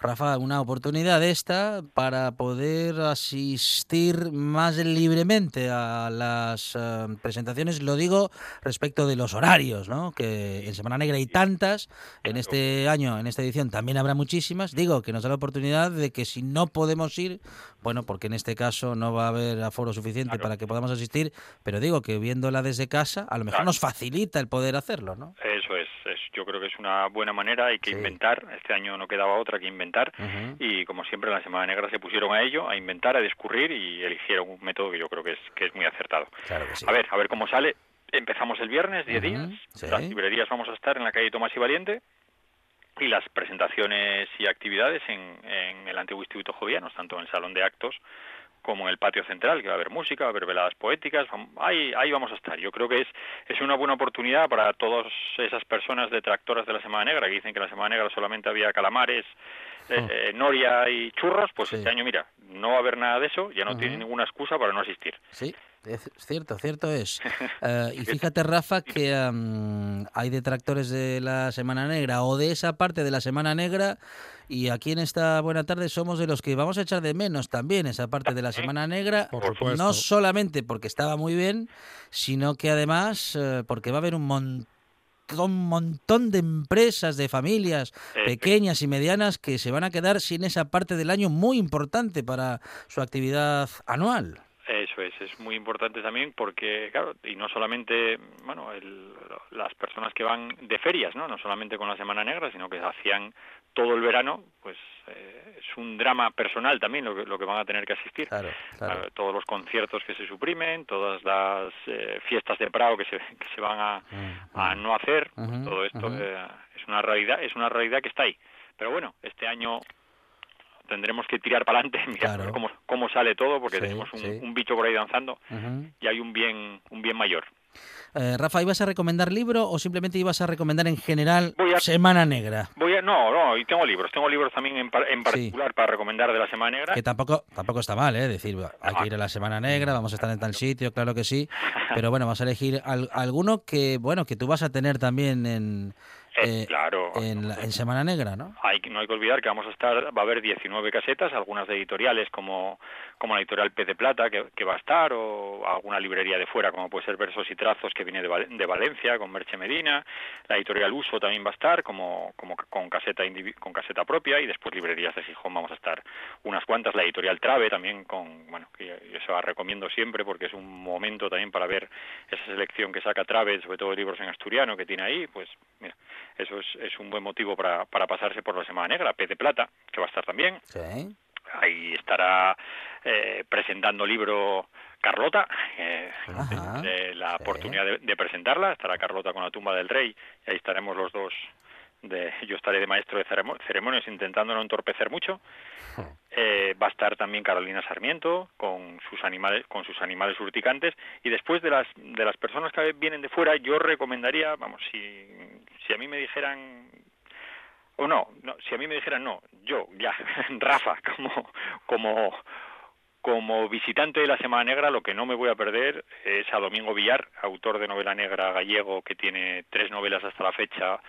Rafa, una oportunidad esta para poder asistir más libremente a las eh, presentaciones, lo digo respecto de los horarios, ¿no? Que en Semana Negra hay tantas, en este año, en esta edición también habrá muchísimas. Digo que nos da la oportunidad de que si no podemos ir, bueno, porque en este caso no va a haber aforo suficiente Claro. para que podamos asistir, pero digo que viéndola desde casa, a lo mejor Claro. nos facilita el poder hacerlo, ¿no? Eso es, es- yo creo que es una buena manera, hay que Sí. inventar, este año no quedaba otra que inventar, y como siempre en la Semana Negra se pusieron a ello, a inventar, a discurrir y eligieron un método que yo creo que es, que es muy acertado. Claro que sí. A ver, a ver cómo sale. Empezamos el viernes, 10 Ujú, días. sí. Las librerías vamos a estar en la calle Tomás y Valiente y las presentaciones y actividades en, en el antiguo Instituto Jovianos, tanto en el Salón de Actos como en el patio central, que va a haber música, va a haber veladas poéticas, ahí, ahí vamos a estar. Yo creo que es, es una buena oportunidad para todas esas personas detractoras de la Semana Negra, que dicen que en la Semana Negra solamente había calamares, eh, eh, noria y churros, pues Sí. este año, mira, no va a haber nada de eso, ya no tiene ninguna excusa para no asistir. Sí, es cierto, cierto es. Eh, y fíjate, Rafa, que am, hay detractores de la Semana Negra o de esa parte de la Semana Negra y aquí en esta buena tarde somos de los que vamos a echar de menos también esa parte de la Semana Negra, Por supuesto. no solamente porque estaba muy bien, sino que además eh, porque va a haber un montón un montón de empresas, de familias pequeñas y medianas que se van a quedar sin esa parte del año muy importante para su actividad anual. Eso es, es muy importante también porque, claro, y no solamente, bueno, el- las personas que van de ferias, ¿no? No solamente con la Semana Negra, sino que hacían todo el verano, pues eh, es un drama personal también lo que, lo que van a tener que asistir. Claro, claro. Todos los conciertos que se suprimen, todas las eh, fiestas de Prado que se, que se van a, Mm, a no hacer, pues todo esto eh, es una realidad, es una realidad que está ahí. Pero bueno, este año tendremos que tirar para adelante, mirar Claro. cómo, cómo sale todo, porque Sí, tenemos un, sí. un bicho por ahí danzando y hay un bien, un bien mayor. Eh, Rafa, ¿ibas a recomendar libro o simplemente ibas a recomendar en general Voy a- Semana Negra? Voy a, no, no, y tengo libros, tengo libros también en, par- en particular para recomendar de la Semana Negra. Que tampoco, tampoco está mal, ¿eh? Decir, hay que ir a la Semana Negra, vamos a estar en tal sitio, claro que sí. Pero bueno, vamos a elegir al- alguno que, bueno, que tú vas a tener también en, Eh, eh, claro. en, la- en Semana Negra, ¿no? Hay, que- no hay que olvidar que vamos a estar, va a haber 19 casetas, algunas de editoriales como, como la editorial Pez de Plata, que, va a estar, o alguna librería de fuera, como puede ser Versos y Trazos, que viene de, Val- de Valencia, con Merche Medina, la editorial Uso también va a estar, como, como con caseta con caseta propia, y después librerías de Gijón vamos a estar unas cuantas, la editorial Trave también, con, bueno, que yo eso la recomiendo siempre, porque es un momento también para ver esa selección que saca Trave, sobre todo libros en asturiano que tiene ahí, pues mira, eso es, es un buen motivo para, para pasarse por la Semana Negra. Pez de Plata, que va a estar también. Ahí estará eh, presentando libro Carlota. eh, Ajá, la sí. oportunidad de, de presentarla. Estará Carlota con la tumba del rey. Y ahí estaremos los dos. De, yo estaré de maestro de ceremo- ceremonias intentando no entorpecer mucho. Eh, va a estar también Carolina Sarmiento con sus animales con sus animales urticantes y después de las de las personas que vienen de fuera yo recomendaría vamos si si a mí me dijeran o no, no si a mí me dijeran no yo ya Rafa como como como visitante de la Semana Negra lo que no me voy a perder es a Domingo Villar, autor de novela negra gallego que tiene tres novelas hasta la fecha,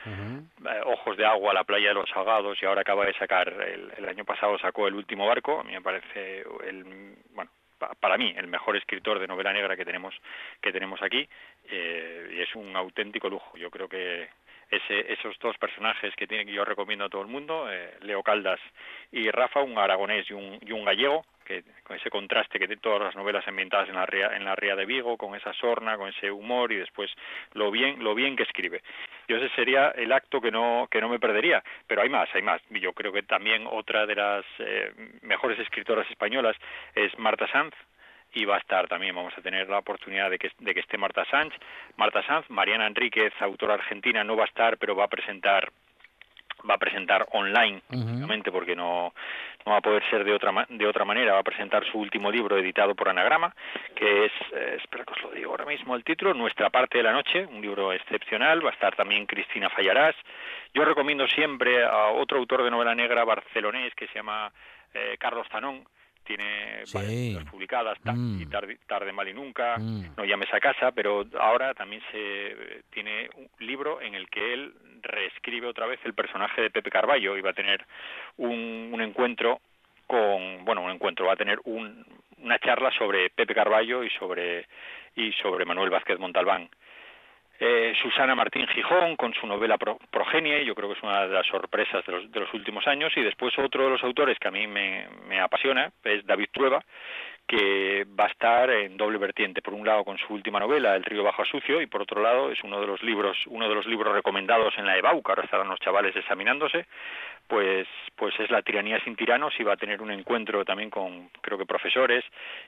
eh, Ojos de agua, La playa de los ahogados y ahora acaba de sacar, el, el año pasado sacó El último barco, a mí me parece el, bueno, pa- para mí el mejor escritor de novela negra que tenemos que tenemos aquí. Eh, y es un auténtico lujo. Yo creo que ese, esos dos personajes que tiene que yo recomiendo a todo el mundo, eh, Leo Caldas y Rafa, un aragonés y un, y un gallego, que con ese contraste que tiene todas las novelas ambientadas en la ría, en la ría de Vigo, con esa sorna, con ese humor y después lo bien lo bien que escribe. Yo ese sería el acto que no que no me perdería, pero hay más, hay más. Y Yo creo que también otra de las eh, mejores escritoras españolas es Marta Sanz, y va a estar también, vamos a tener la oportunidad de que, de que esté Marta Sanz, Marta Sanz, Mariana Enríquez, autora argentina, no va a estar, pero va a presentar va a presentar online, obviamente porque no, no va a poder ser de otra ma- de otra manera, va a presentar su último libro editado por Anagrama, que es, eh, espera que os lo digo ahora mismo el título, Nuestra parte de la noche, un libro excepcional, va a estar también Cristina Fallarás. Yo recomiendo siempre a otro autor de novela negra barcelonés que se llama eh, Carlos Tanón, tiene Sí. publicadas, Mm. y tarde, tarde mal y nunca, Mm. no llames a casa, pero ahora también se tiene un libro en el que él reescribe otra vez el personaje de Pepe Carballo y va a tener un, un encuentro con, bueno, un encuentro, va a tener un, una charla sobre Pepe Carballo y sobre y sobre Manuel Vázquez Montalbán. Eh, Susana Martín Gijón con su novela Pro- Progenie, yo creo que es una de las sorpresas de los, de los últimos años, y después otro de los autores que a mí me, me apasiona es David Trueba, que va a estar en doble vertiente, por un lado con su última novela, El río bajo a sucio, y por otro lado es uno de los libros, uno de los libros recomendados en la EBAU, que ahora estarán los chavales examinándose, pues, pues es La tiranía sin tiranos y va a tener un encuentro también con, creo que profesores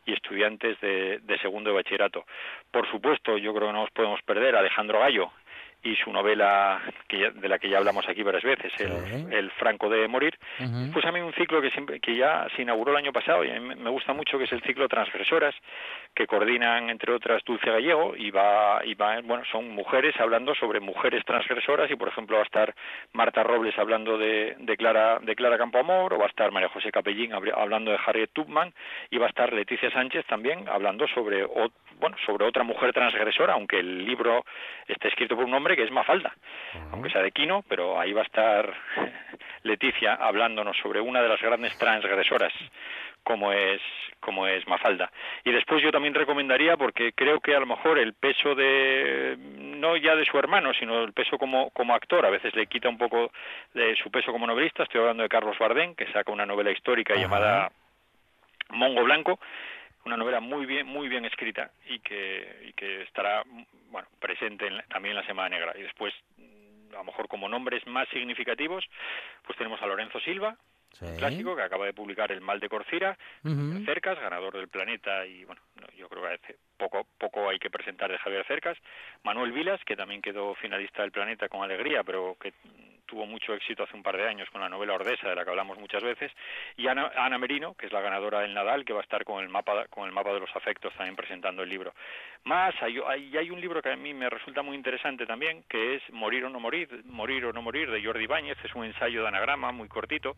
y estudiantes de, segundo bachillerato. Por supuesto, yo creo que no nos podemos perder Alejandro Gallo y su novela que ya- de la que ya hablamos aquí varias veces, el, el Franco de morir, Ujú. pues a mí un ciclo que siempre que ya se inauguró el año pasado y a mí me- gusta mucho que es el ciclo Transgresoras que coordinan entre otras Dulce Gallego y va y va bueno son mujeres hablando sobre mujeres transgresoras y por ejemplo va a estar Marta Robles hablando de, de Clara de Clara Campoamor o va a estar María José Capellín hablando de Harriet Tubman y va a estar Leticia Sánchez también hablando sobre o- bueno sobre otra mujer transgresora aunque el libro está escrito por un hombre que es Mafalda aunque sea de Quino, pero ahí va a estar Leticia hablándonos sobre una de las grandes transgresoras como es como es Mafalda. Y después yo también recomendaría porque creo que a lo mejor el peso de no ya de su hermano, sino el peso como como actor, a veces le quita un poco de su peso como novelista. Estoy hablando de Carlos Bardén, que saca una novela histórica llamada Mongo Blanco, una novela muy bien muy bien escrita y que, y que estará bueno presente en la- también en la Semana Negra y después mm, a lo mejor como nombres más significativos pues tenemos a Lorenzo Silva Sí. un clásico que acaba de publicar El mal de Corcira. Cercas ganador del planeta y bueno yo creo que poco, poco hay que presentar de Javier Cercas, Manuel Vilas, que también quedó finalista del Planeta con alegría, pero que tuvo mucho éxito hace un par de años con la novela Ordesa, de la que hablamos muchas veces, y Ana, Ana Merino, que es la ganadora del Nadal, que va a estar con el mapa con el mapa de los afectos también presentando el libro. Más, hay, un libro que a mí me resulta muy interesante también, que es Morir o no morir, Morir o no morir, de Jordi Báñez, es un ensayo de anagrama muy cortito,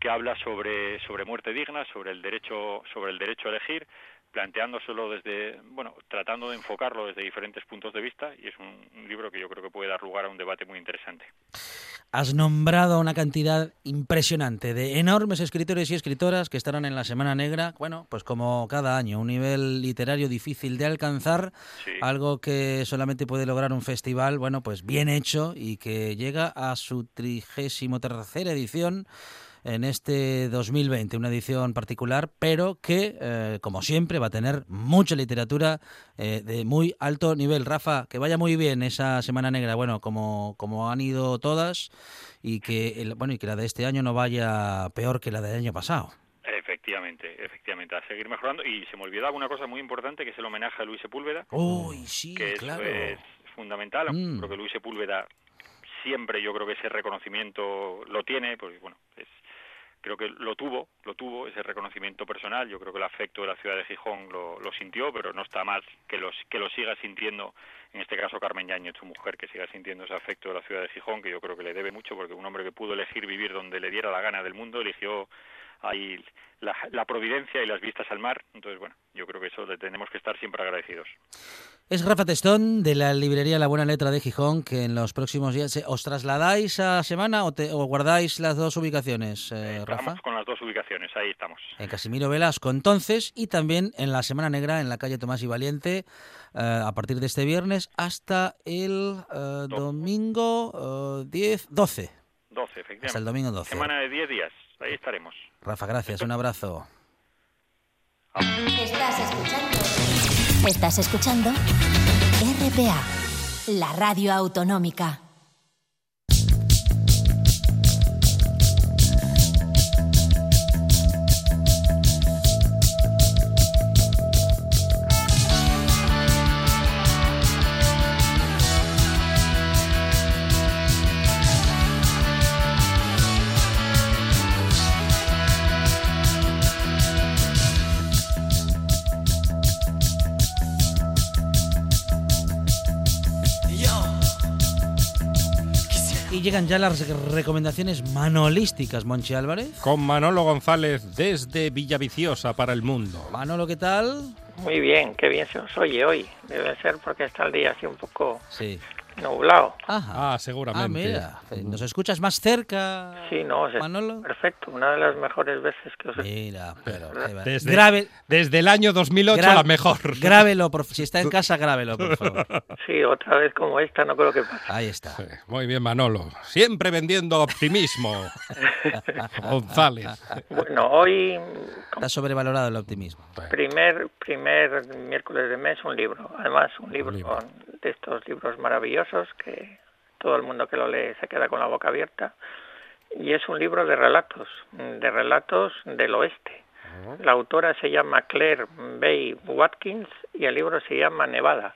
que habla sobre, sobre muerte digna, sobre el derecho, sobre el derecho a elegir, planteándoselo desde, bueno, tratando de enfocarlo desde diferentes puntos de vista y es un, un, libro que yo creo que puede dar lugar a un debate muy interesante. Has nombrado una cantidad impresionante de enormes escritores y escritoras que estarán en la Semana Negra, bueno, pues como cada año, un nivel literario difícil de alcanzar, sí. algo que solamente puede lograr un festival, bueno, pues bien hecho y que llega a su trigésimo tercera edición en este 2020, una edición particular, pero que, eh, como siempre, va a tener mucha literatura eh, de muy alto nivel. Rafa, que vaya muy bien esa Semana Negra, bueno, como, como han ido todas, y que, el, bueno, y que la de este año no vaya peor que la del año pasado. Efectivamente, efectivamente, a seguir mejorando. Y se me olvidaba una cosa muy importante, que es el homenaje a Luis Sepúlveda. Uy, sí, que claro. es fundamental. Mm. Creo que Luis Sepúlveda siempre yo creo que ese reconocimiento lo tiene, pues bueno, es creo que lo tuvo, lo tuvo, ese reconocimiento personal, yo creo que el afecto de la ciudad de Gijón lo, sintió, pero no está mal que, los, que lo siga sintiendo, en este caso Carmen Yáñez, su mujer, que siga sintiendo ese afecto de la ciudad de Gijón, que yo creo que le debe mucho, porque un hombre que pudo elegir vivir donde le diera la gana del mundo, eligió ahí la, la, providencia y las vistas al mar. Entonces, bueno, yo creo que eso le tenemos que estar siempre agradecidos. Es Rafa Testón de la librería La Buena Letra de Gijón, que en los próximos días os trasladáis a semana o, te, o guardáis las dos ubicaciones, eh, Rafa. Estamos con las dos ubicaciones, ahí estamos. En Casimiro Velasco entonces y también en la Semana Negra en la calle Tomás y Valiente eh, a partir de este viernes hasta el eh, domingo 10, 12. 12, efectivamente. Hasta el domingo 12. Semana de 10 días, ahí estaremos. Rafa, gracias, un abrazo. Estás escuchando. Estás escuchando RPA, la radio autonómica. Llegan ya las recomendaciones manolísticas, Monchi Álvarez. Con Manolo González desde Villaviciosa para el mundo. Manolo, ¿qué tal? Muy bien, qué bien se os oye hoy. Debe ser porque está el día así un poco sí. Nublado. Ajá. Ah, seguramente. Ah, mira, ¿nos escuchas más cerca? Sí, no, Manolo. Perfecto, una de las mejores veces que os Mira, pero desde, Grave, desde el año 2008 gra la mejor. Grábelo, por, si está en casa, grábelo, por favor. Sí, otra vez como esta no creo que pase. Ahí está. Sí, muy bien, Manolo. Siempre vendiendo optimismo. González. Bueno, hoy... Está sobrevalorado el optimismo. Primer, primer miércoles de mes un libro. Además, un libro, un libro. de estos libros maravillosos que todo el mundo que lo lee se queda con la boca abierta. Y es un libro de relatos, de relatos del oeste. La autora se llama Claire Bay Watkins y el libro se llama Nevada.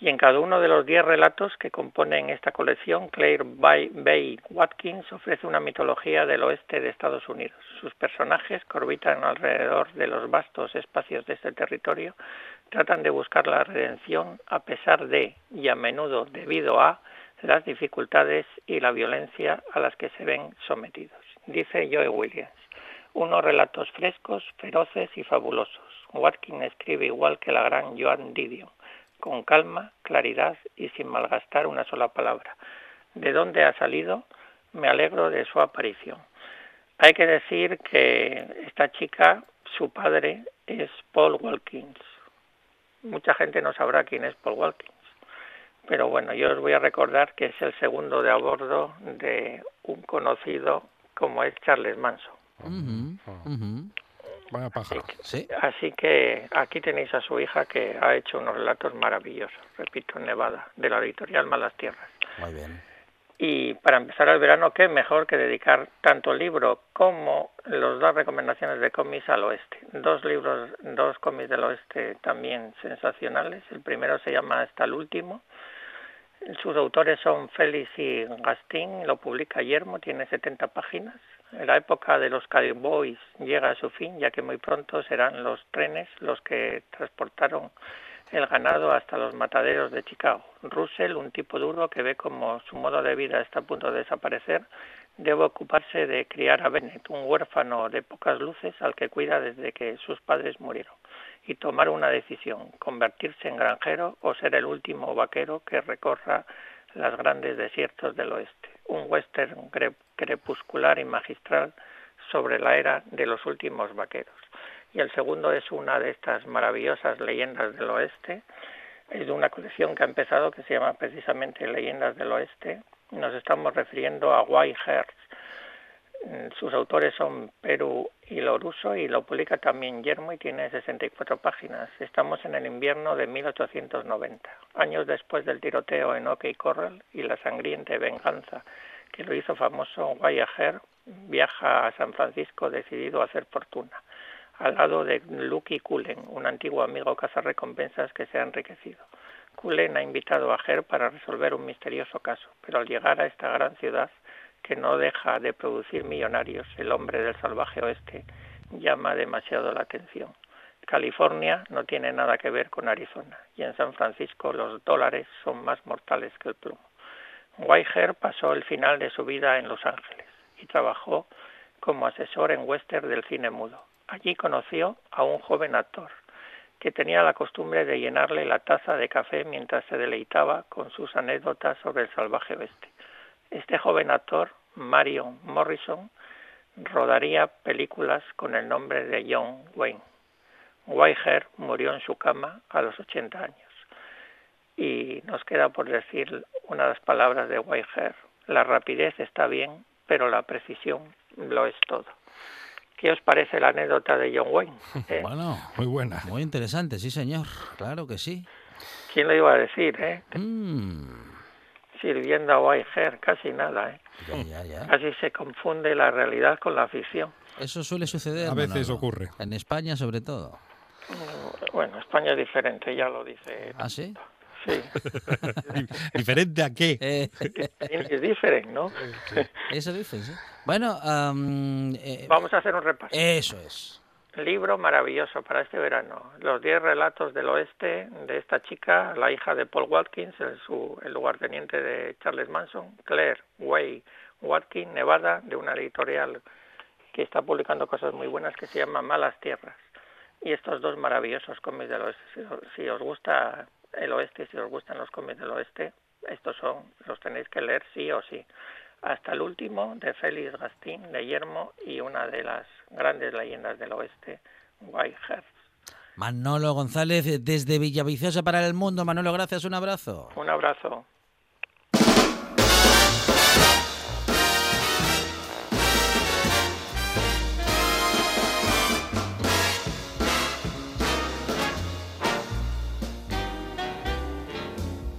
Y en cada uno de los diez relatos que componen esta colección, Claire Bay Watkins ofrece una mitología del oeste de Estados Unidos. Sus personajes, que orbitan alrededor de los vastos espacios de este territorio, tratan de buscar la redención a pesar de, y a menudo debido a, las dificultades y la violencia a las que se ven sometidos. Dice Joe Williams, unos relatos frescos, feroces y fabulosos. Watkins escribe igual que la gran Joan Didion, con calma, claridad y sin malgastar una sola palabra. ¿De dónde ha salido? Me alegro de su aparición. Hay que decir que esta chica, su padre es Paul Watkins. Mucha gente no sabrá quién es Paul Watkins pero bueno, yo os voy a recordar que es el segundo de a bordo de un conocido como es Charles Manson. Uh -huh, uh -huh. Vaya pájaro. Sí. Así que aquí tenéis a su hija que ha hecho unos relatos maravillosos, repito, en Nevada, de la editorial Malas Tierras. Muy bien. Y para empezar el verano, qué mejor que dedicar tanto el libro como los dos recomendaciones de cómics al oeste. Dos libros, dos cómics del oeste también sensacionales. El primero se llama Hasta el último. Sus autores son Félix y Gastín, lo publica Yermo, tiene 70 páginas. La época de los cowboys llega a su fin, ya que muy pronto serán los trenes los que transportaron el ganado hasta los mataderos de Chicago. Russell, un tipo duro que ve como su modo de vida está a punto de desaparecer, debe ocuparse de criar a Bennett, un huérfano de pocas luces al que cuida desde que sus padres murieron, y tomar una decisión, convertirse en granjero o ser el último vaquero que recorra los grandes desiertos del oeste. Un western crepuscular y magistral sobre la era de los últimos vaqueros y el segundo es una de estas maravillosas leyendas del oeste. Es de una colección que ha empezado que se llama precisamente Leyendas del Oeste. Nos estamos refiriendo a White Hearts. Sus autores son Perú y Loruso y lo publica también Yermo y tiene 64 páginas. Estamos en el invierno de 1890, años después del tiroteo en OK Corral y la sangrienta venganza que lo hizo famoso Wyatt viaja a San Francisco decidido a hacer fortuna al lado de Lucky Cullen, un antiguo amigo cazarrecompensas que se ha enriquecido. Cullen ha invitado a Ger para resolver un misterioso caso, pero al llegar a esta gran ciudad, que no deja de producir millonarios, el hombre del salvaje oeste llama demasiado la atención. California no tiene nada que ver con Arizona y en San Francisco los dólares son más mortales que el plomo. Weiger pasó el final de su vida en Los Ángeles y trabajó como asesor en western del cine mudo. Allí conoció a un joven actor que tenía la costumbre de llenarle la taza de café mientras se deleitaba con sus anécdotas sobre el salvaje oeste. Este joven actor, Marion Morrison, rodaría películas con el nombre de John Wayne. Weiger murió en su cama a los 80 años. Y nos queda por decir una de las palabras de Weiger. La rapidez está bien, pero la precisión lo es todo. ¿Qué os parece la anécdota de John Wayne? ¿Eh? Bueno, muy buena. Muy interesante, sí, señor. Claro que sí. ¿Quién lo iba a decir, eh? Mm. Sirviendo a Whitehair, casi nada, ¿eh? Ya, ya, Casi se confunde la realidad con la ficción. Eso suele suceder. A veces ocurre. En España, sobre todo. Bueno, España es diferente, ya lo dice. ¿Ah, sí? Sí. ¿Diferente a qué? Eh. Es diferente, ¿no? Eso dice, sí. Bueno, eh, vamos a hacer un repaso. Eso es. Libro maravilloso para este verano. Los 10 relatos del oeste de esta chica, la hija de Paul Watkins, el, su, el lugarteniente de Charles Manson, Claire Way Watkins, Nevada, de una editorial que está publicando cosas muy buenas que se llama Malas Tierras. Y estos dos maravillosos cómics del oeste. Si, os gusta el oeste, si os gustan los cómics del oeste, estos son, los tenéis que leer sí o sí hasta el último de Félix Gastín, de Yermo y una de las grandes leyendas del oeste, White Hearts. Manolo González desde Villaviciosa para el mundo. Manolo, gracias, un abrazo. Un abrazo.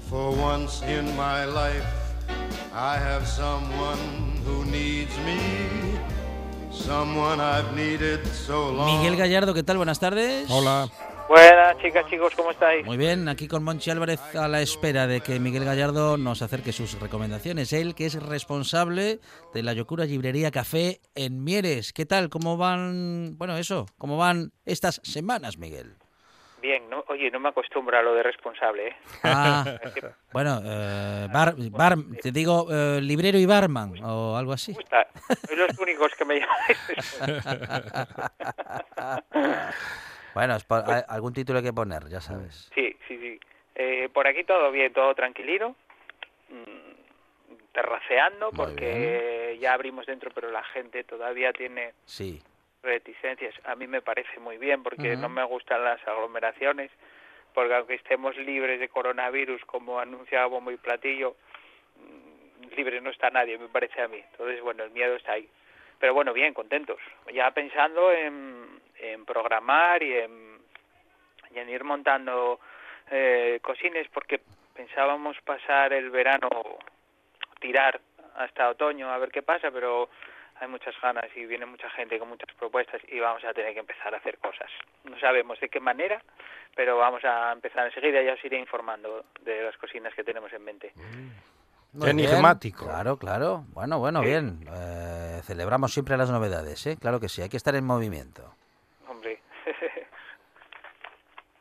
For once in my life I have someone who needs me, someone I've needed so long. Miguel Gallardo, ¿qué tal? Buenas tardes. Hola. Buenas chicas, chicos, ¿cómo estáis? Muy bien, aquí con Monchi Álvarez a la espera de que Miguel Gallardo nos acerque sus recomendaciones. Él que es responsable de la Yocura Librería Café en Mieres. ¿Qué tal? ¿Cómo van, bueno, eso, cómo van estas semanas, Miguel? Bien, no, oye, no me acostumbro a lo de responsable. ¿eh? Ah, bueno, eh, bar, bar, te digo eh, librero y barman o algo así. Soy los únicos que me llamáis. bueno, algún título hay que poner, ya sabes. Sí, sí, sí. Eh, por aquí todo bien, todo tranquilito. Mm, terraceando porque ya abrimos dentro, pero la gente todavía tiene sí reticencias. A mí me parece muy bien porque no me gustan las aglomeraciones, porque aunque estemos libres de coronavirus, como anunciaba muy Platillo, mm, libre no está nadie, me parece a mí. Entonces, bueno, el miedo está ahí. Pero bueno, bien, contentos. Ya pensando en, en programar y en, y en ir montando eh, cosines, porque pensábamos pasar el verano, tirar hasta otoño a ver qué pasa, pero hay muchas ganas y viene mucha gente con muchas propuestas y vamos a tener que empezar a hacer cosas. No sabemos de qué manera, pero vamos a empezar enseguida y ya os iré informando de las cocinas que tenemos en mente. Muy bien. Enigmático. Claro, claro. Bueno, bueno, bien. Eh, celebramos siempre las novedades, ¿eh? Claro que sí, hay que estar en movimiento. Hombre,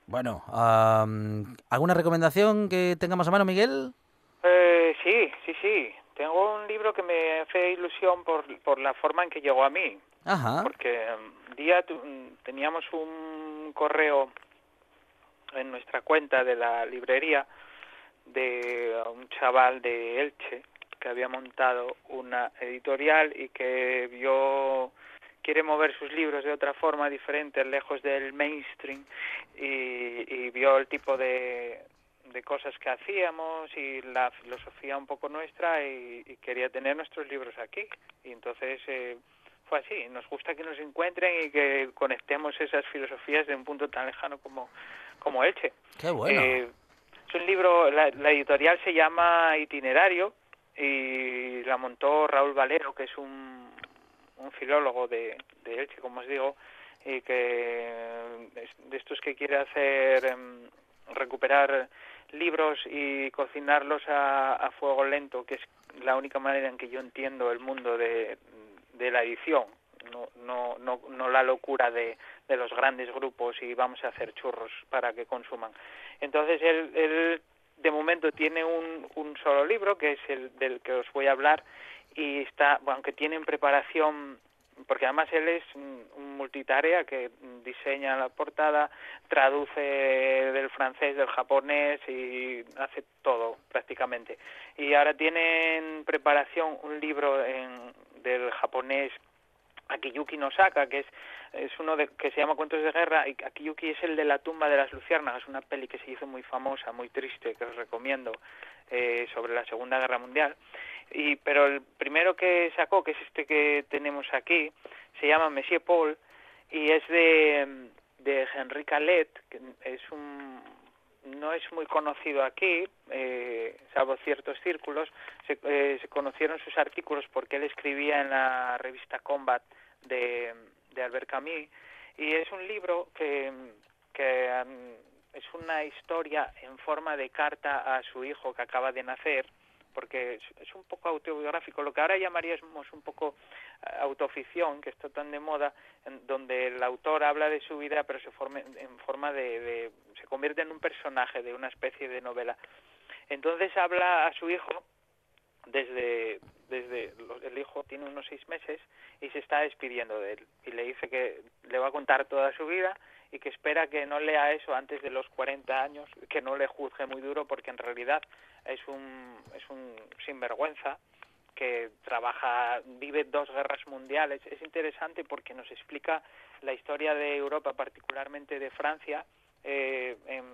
Bueno, am, ¿alguna recomendación que tengamos a mano, Miguel? Eh, sí, sí, sí. Tengo un libro que me hace ilusión por, por la forma en que llegó a mí. Ajá. Porque un día tu- mm, teníamos un correo en nuestra cuenta de la librería de un chaval de Elche que había montado una editorial y que vio quiere mover sus libros de otra forma diferente, lejos del mainstream y, y vio el tipo de, de cosas que hacíamos y la filosofía un poco nuestra y, y quería tener nuestros libros aquí. Y entonces eh, fue así. Nos gusta que nos encuentren y que conectemos esas filosofías de un punto tan lejano como, como Elche. Qué bueno. Eh, es un libro, la, la editorial se llama Itinerario y la montó Raúl Valero, que es un, un filólogo de, de Elche, como os digo, y que de estos que quiere hacer em, recuperar libros y cocinarlos a, a fuego lento, que es la única manera en que yo entiendo el mundo de, de la edición, no, no, no, no la locura de, de los grandes grupos y vamos a hacer churros para que consuman. Entonces él, él de momento tiene un, un solo libro, que es el del que os voy a hablar, y está, aunque tiene en preparación, porque además él es un multitarea que diseña la portada, traduce del francés, del japonés y hace todo prácticamente. Y ahora tiene en preparación un libro en, del japonés Akiyuki no Saka, que es, es uno de, que se llama Cuentos de Guerra, y Akiyuki es el de la tumba de las luciérnagas, una peli que se hizo muy famosa, muy triste, que os recomiendo, eh, sobre la Segunda Guerra Mundial. Y, pero el primero que sacó, que es este que tenemos aquí, se llama Monsieur Paul, y es de, de Henri Calet, que es un no es muy conocido aquí, eh, salvo ciertos círculos. Se, eh, se conocieron sus artículos porque él escribía en la revista Combat de, de Albert Camus y es un libro que, que um, es una historia en forma de carta a su hijo que acaba de nacer porque es, un poco autobiográfico, lo que ahora llamaríamos un poco eh, autoficción, que está tan de moda, en donde el autor habla de su vida, pero se forme, en forma de, de, se convierte en un personaje de una especie de novela. Entonces habla a su hijo desde, desde el hijo tiene unos seis meses y se está despidiendo de él y le dice que le va a contar toda su vida y que espera que no lea eso antes de los 40 años, que no le juzgue muy duro porque en realidad es un, es un sinvergüenza que trabaja, vive dos guerras mundiales. Es interesante porque nos explica la historia de Europa, particularmente de Francia, eh, en,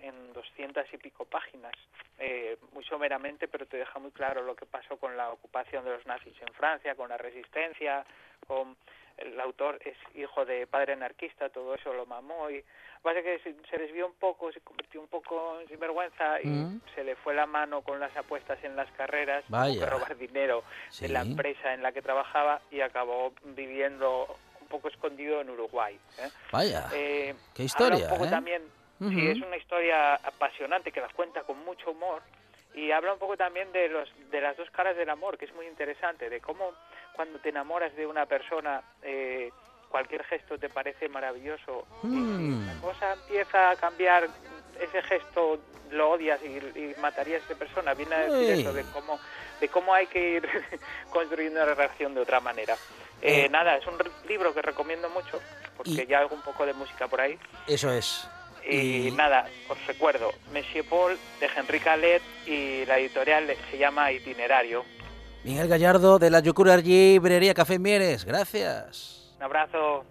en 200 y pico páginas, eh, muy someramente, pero te deja muy claro lo que pasó con la ocupación de los nazis en Francia, con la resistencia, con el autor es hijo de padre anarquista, todo eso lo mamó y pasa que se, se desvió un poco, se convirtió un poco en sinvergüenza y Mm. se le fue la mano con las apuestas en las carreras, Vaya. que robar dinero Sí. de la empresa en la que trabajaba y acabó viviendo un poco escondido en Uruguay. ¿eh? Vaya, Eh, qué historia, un poco ¿eh? también, sí, Ujú. es una historia apasionante que la cuenta con mucho humor y habla un poco también de los de las dos caras del amor, que es muy interesante, de cómo cuando te enamoras de una persona eh, cualquier gesto te parece maravilloso Mm. la cosa empieza a cambiar, ese gesto lo odias y, y matarías a esa persona. Viene a decir eso de cómo, de cómo hay que ir construyendo una relación de otra manera. Eh, Eh. Nada, es un libro que recomiendo mucho, porque Y- ya hago un poco de música por ahí. Eso es. Y, Y- nada, os recuerdo, Monsieur Paul de Henri Calet y la editorial se llama Itinerario. Miguel Gallardo de la Yocura Librería Café Mieres, gracias. Un abrazo.